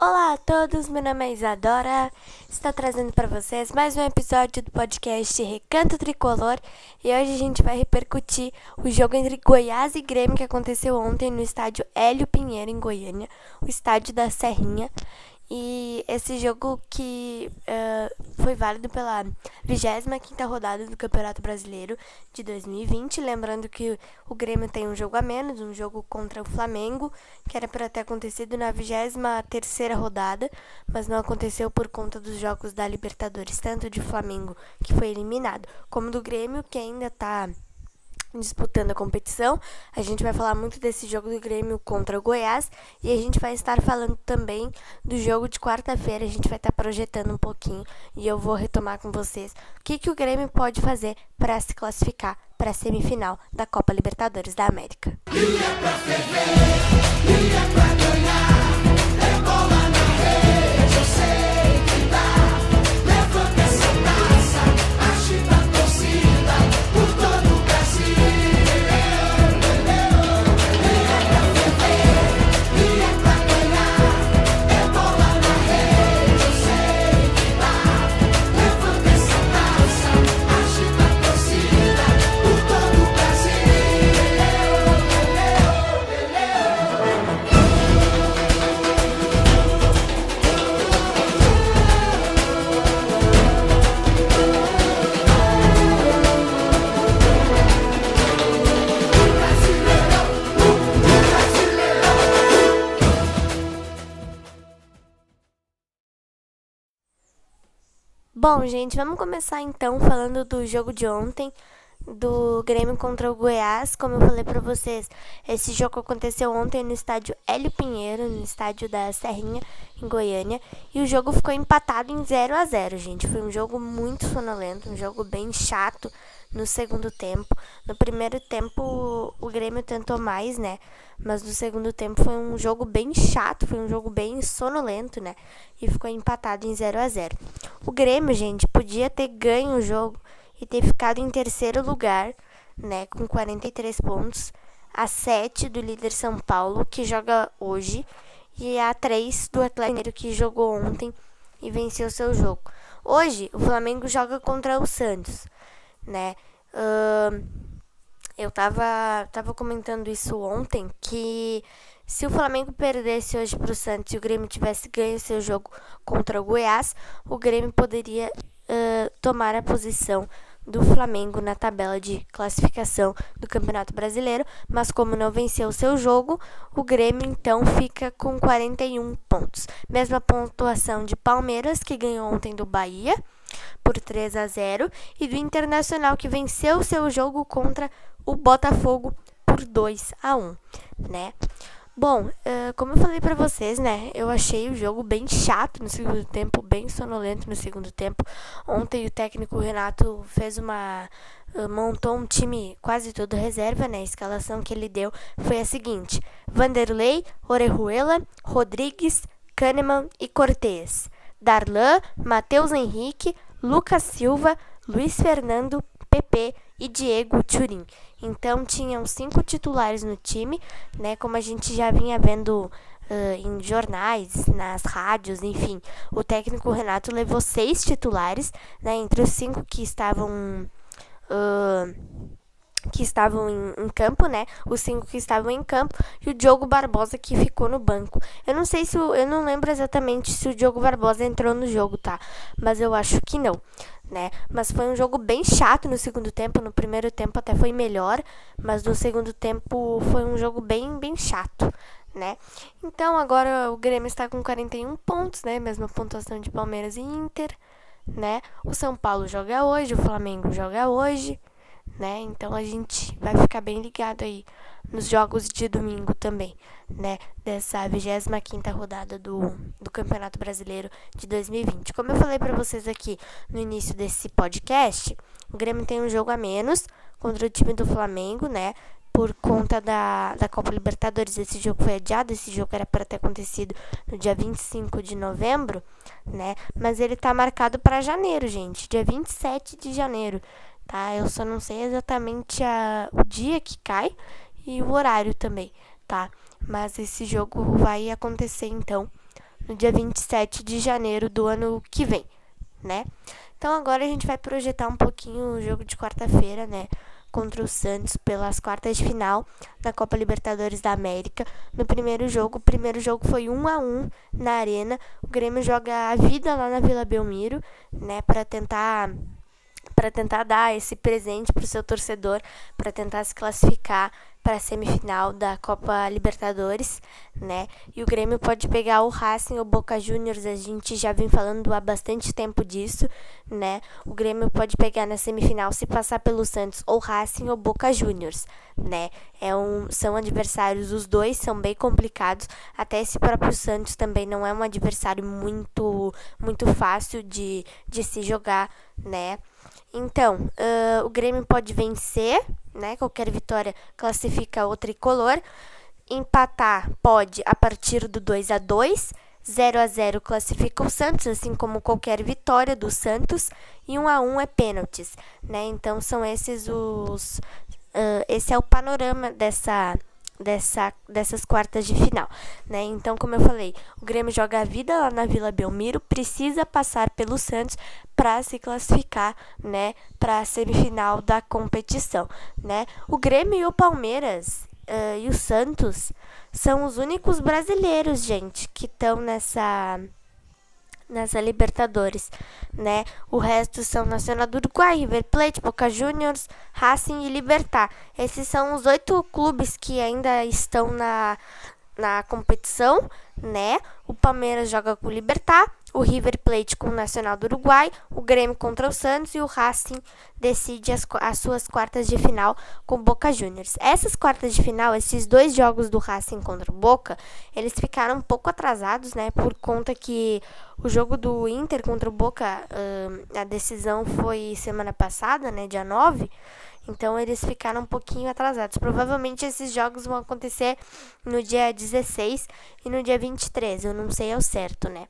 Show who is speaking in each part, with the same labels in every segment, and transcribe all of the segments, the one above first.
Speaker 1: Olá a todos, meu nome é Isadora. Estou trazendo para vocês mais um episódio do podcast Recanto Tricolor e hoje a gente vai repercutir o jogo entre Goiás e Grêmio que aconteceu ontem no estádio Hélio Pinheiro em Goiânia, o estádio da Serrinha. E esse jogo que uh, foi válido pela 25 rodada do Campeonato Brasileiro de 2020. Lembrando que o Grêmio tem um jogo a menos, um jogo contra o Flamengo, que era para ter acontecido na 23 rodada, mas não aconteceu por conta dos jogos da Libertadores, tanto de Flamengo, que foi eliminado, como do Grêmio, que ainda está disputando a competição. A gente vai falar muito desse jogo do Grêmio contra o Goiás e a gente vai estar falando também do jogo de quarta-feira. A gente vai estar projetando um pouquinho e eu vou retomar com vocês o que, que o Grêmio pode fazer para se classificar para a semifinal da Copa Libertadores da América. Bom, gente, vamos começar então falando do jogo de ontem, do Grêmio contra o Goiás. Como eu falei para vocês, esse jogo aconteceu ontem no estádio Hélio Pinheiro, no estádio da Serrinha, em Goiânia, e o jogo ficou empatado em 0 a 0, gente. Foi um jogo muito sonolento, um jogo bem chato no segundo tempo. No primeiro tempo, o Grêmio tentou mais, né? Mas no segundo tempo foi um jogo bem chato, foi um jogo bem sonolento, né? E ficou empatado em 0 a 0. O Grêmio, gente, podia ter ganho o jogo e ter ficado em terceiro lugar, né, com 43 pontos, a 7 do líder São Paulo, que joga hoje, e a 3 do Atlético que jogou ontem e venceu seu jogo. Hoje, o Flamengo joga contra o Santos, né? Uh, eu tava, tava comentando isso ontem, que se o Flamengo perdesse hoje para o Santos e o Grêmio tivesse ganho seu jogo contra o Goiás, o Grêmio poderia uh, tomar a posição do Flamengo na tabela de classificação do Campeonato Brasileiro, mas como não venceu seu jogo, o Grêmio então fica com 41 pontos. Mesma pontuação de Palmeiras, que ganhou ontem do Bahia por 3 a 0, e do Internacional, que venceu seu jogo contra o Botafogo por 2 a 1, né? Bom, uh, como eu falei para vocês, né? Eu achei o jogo bem chato no segundo tempo, bem sonolento no segundo tempo. Ontem o técnico Renato fez uma. Uh, montou um time quase todo reserva, né? A escalação que ele deu foi a seguinte: Vanderlei, Orejuela, Rodrigues, Kahneman e Cortez. Darlan, Matheus Henrique, Lucas Silva, Luiz Fernando, PP e Diego Turin. Então tinham cinco titulares no time, né? Como a gente já vinha vendo uh, em jornais, nas rádios, enfim. O técnico Renato levou seis titulares, né? Entre os cinco que estavam uh, que estavam em, em, campo, né? Os cinco que estavam em campo e o Diogo Barbosa que ficou no banco. Eu não sei se o, eu não lembro exatamente se o Diogo Barbosa entrou no jogo, tá? Mas eu acho que não né? Mas foi um jogo bem chato no segundo tempo. No primeiro tempo até foi melhor, mas no segundo tempo foi um jogo bem, bem chato, né? Então agora o Grêmio está com 41 pontos, né? Mesma pontuação de Palmeiras e Inter, né? O São Paulo joga hoje, o Flamengo joga hoje, né? Então a gente vai ficar bem ligado aí nos jogos de domingo também, né? Dessa 25 rodada do, do Campeonato Brasileiro de 2020. Como eu falei para vocês aqui no início desse podcast, o Grêmio tem um jogo a menos contra o time do Flamengo, né? Por conta da, da Copa Libertadores, esse jogo foi adiado, esse jogo era para ter acontecido no dia 25 de novembro, né? Mas ele tá marcado para janeiro, gente, dia 27 de janeiro, tá? Eu só não sei exatamente a, o dia que cai, e o horário também, tá? Mas esse jogo vai acontecer então no dia 27 de janeiro do ano que vem, né? Então agora a gente vai projetar um pouquinho o jogo de quarta-feira, né? Contra o Santos pelas quartas de final da Copa Libertadores da América. No primeiro jogo, o primeiro jogo foi 1 a 1 na Arena. O Grêmio joga a vida lá na Vila Belmiro, né, para tentar para tentar dar esse presente para o seu torcedor, para tentar se classificar para a semifinal da Copa Libertadores, né? E o Grêmio pode pegar o Racing ou Boca Juniors, a gente já vem falando há bastante tempo disso, né? O Grêmio pode pegar na semifinal se passar pelo Santos ou Racing ou Boca Juniors, né? É um, são adversários, os dois são bem complicados, até esse próprio Santos também não é um adversário muito muito fácil de, de se jogar, né? Então, uh, o Grêmio pode vencer, né? Qualquer vitória classifica o tricolor. Empatar pode a partir do 2 a 2 0 a 0 classifica o Santos, assim como qualquer vitória do Santos, e 1 a 1 é pênaltis, né? Então são esses os uh, esse é o panorama dessa dessa, dessas quartas de final, né? Então, como eu falei, o Grêmio joga a vida lá na Vila Belmiro, precisa passar pelo Santos para se classificar, né, para a semifinal da competição, né? O Grêmio e o Palmeiras uh, e o Santos são os únicos brasileiros, gente, que estão nessa nessa Libertadores, né? O resto são Nacional do Uruguai, River Plate, Boca Juniors, Racing e Libertar. Esses são os oito clubes que ainda estão na, na competição, né? O Palmeiras joga com o Libertar, o River Plate com o Nacional do Uruguai, o Grêmio contra o Santos e o Racing decide as, as suas quartas de final com o Boca Juniors. Essas quartas de final, esses dois jogos do Racing contra o Boca, eles ficaram um pouco atrasados, né? Por conta que o jogo do Inter contra o Boca, uh, a decisão foi semana passada, né? Dia 9. Então eles ficaram um pouquinho atrasados. Provavelmente esses jogos vão acontecer no dia 16 e no dia 23. Eu não sei ao certo, né?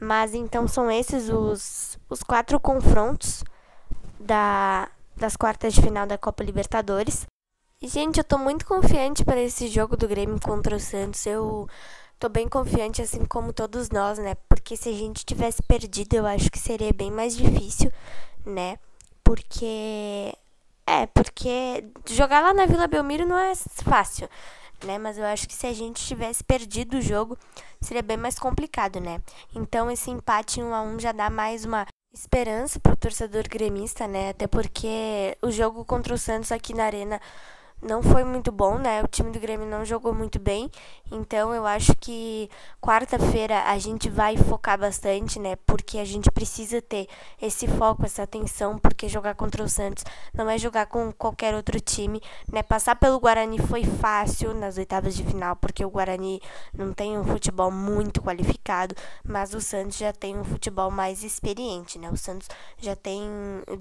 Speaker 1: Mas então são esses os, os quatro confrontos da, das quartas de final da Copa Libertadores. E, gente, eu tô muito confiante para esse jogo do Grêmio contra o Santos. Eu tô bem confiante, assim como todos nós, né? Porque se a gente tivesse perdido, eu acho que seria bem mais difícil, né? Porque. É, porque jogar lá na Vila Belmiro não é fácil né? Mas eu acho que se a gente tivesse perdido o jogo, seria bem mais complicado, né? Então esse empate 1 a 1 já dá mais uma esperança pro torcedor gremista, né? Até porque o jogo contra o Santos aqui na Arena não foi muito bom, né? O time do Grêmio não jogou muito bem. Então eu acho que quarta-feira a gente vai focar bastante, né? Porque a gente precisa ter esse foco, essa atenção, porque jogar contra o Santos não é jogar com qualquer outro time, né? Passar pelo Guarani foi fácil nas oitavas de final, porque o Guarani não tem um futebol muito qualificado, mas o Santos já tem um futebol mais experiente, né? O Santos já tem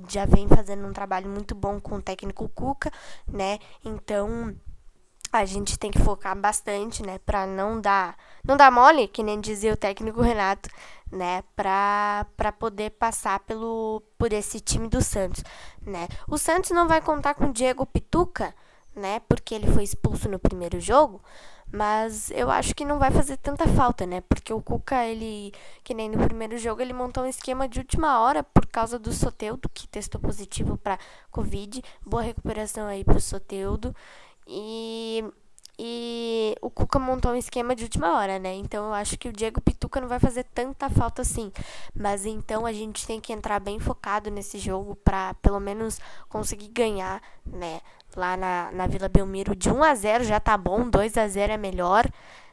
Speaker 1: já vem fazendo um trabalho muito bom com o técnico Cuca, né? Então, a gente tem que focar bastante, né, para não dar, não dar mole, que nem dizia o técnico Renato, né, para para poder passar pelo por esse time do Santos, né? O Santos não vai contar com o Diego Pituca, né, porque ele foi expulso no primeiro jogo, mas eu acho que não vai fazer tanta falta, né? Porque o Cuca, ele, que nem no primeiro jogo, ele montou um esquema de última hora por causa do Soteudo, que testou positivo para Covid. Boa recuperação aí pro Soteudo. E, e o Cuca montou um esquema de última hora, né? Então eu acho que o Diego Pituca não vai fazer tanta falta assim. Mas então a gente tem que entrar bem focado nesse jogo para pelo menos conseguir ganhar, né? Lá na, na Vila Belmiro de 1 a 0 já tá bom, 2 a 0 é melhor,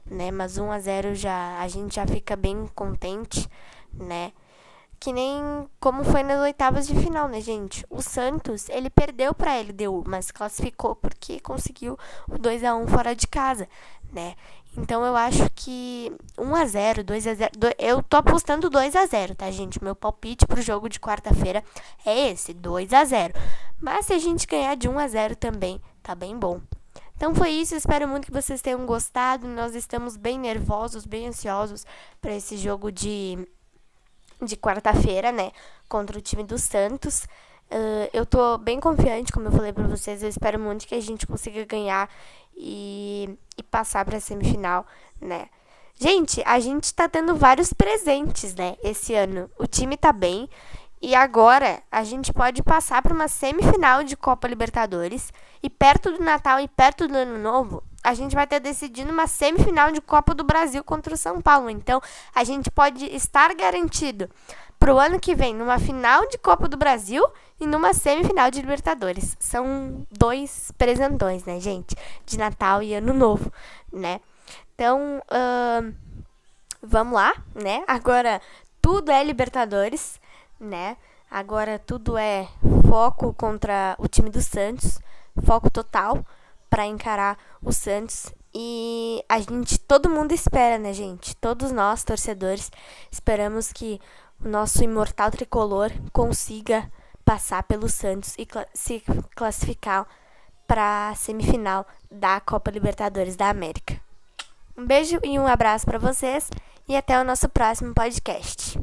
Speaker 1: né? Mas 1 a 0 já a gente já fica bem contente, né? Que nem como foi nas oitavas de final, né, gente? O Santos, ele perdeu para a LDU, mas classificou porque conseguiu o 2 a 1 fora de casa, né? Então eu acho que 1 a 0, 2 a 0, eu tô apostando 2 a 0, tá, gente? Meu palpite pro jogo de quarta-feira é esse, 2 a 0. Mas se a gente ganhar de 1 a 0 também, tá bem bom. Então foi isso, espero muito que vocês tenham gostado. Nós estamos bem nervosos, bem ansiosos para esse jogo de de quarta-feira, né? Contra o time do Santos. Uh, eu tô bem confiante, como eu falei pra vocês. Eu espero muito que a gente consiga ganhar e, e passar pra semifinal, né? Gente, a gente tá tendo vários presentes, né, esse ano. O time tá bem. E agora a gente pode passar para uma semifinal de Copa Libertadores. E perto do Natal e perto do Ano Novo, a gente vai ter decidido uma semifinal de Copa do Brasil contra o São Paulo. Então a gente pode estar garantido para o ano que vem numa final de Copa do Brasil e numa semifinal de Libertadores. São dois presentões, né, gente? De Natal e Ano Novo, né? Então, uh, vamos lá, né? Agora tudo é Libertadores né? Agora tudo é foco contra o time do Santos, foco total para encarar o Santos e a gente, todo mundo espera, né, gente? Todos nós torcedores esperamos que o nosso imortal tricolor consiga passar pelo Santos e cl se classificar para a semifinal da Copa Libertadores da América. Um beijo e um abraço para vocês e até o nosso próximo podcast.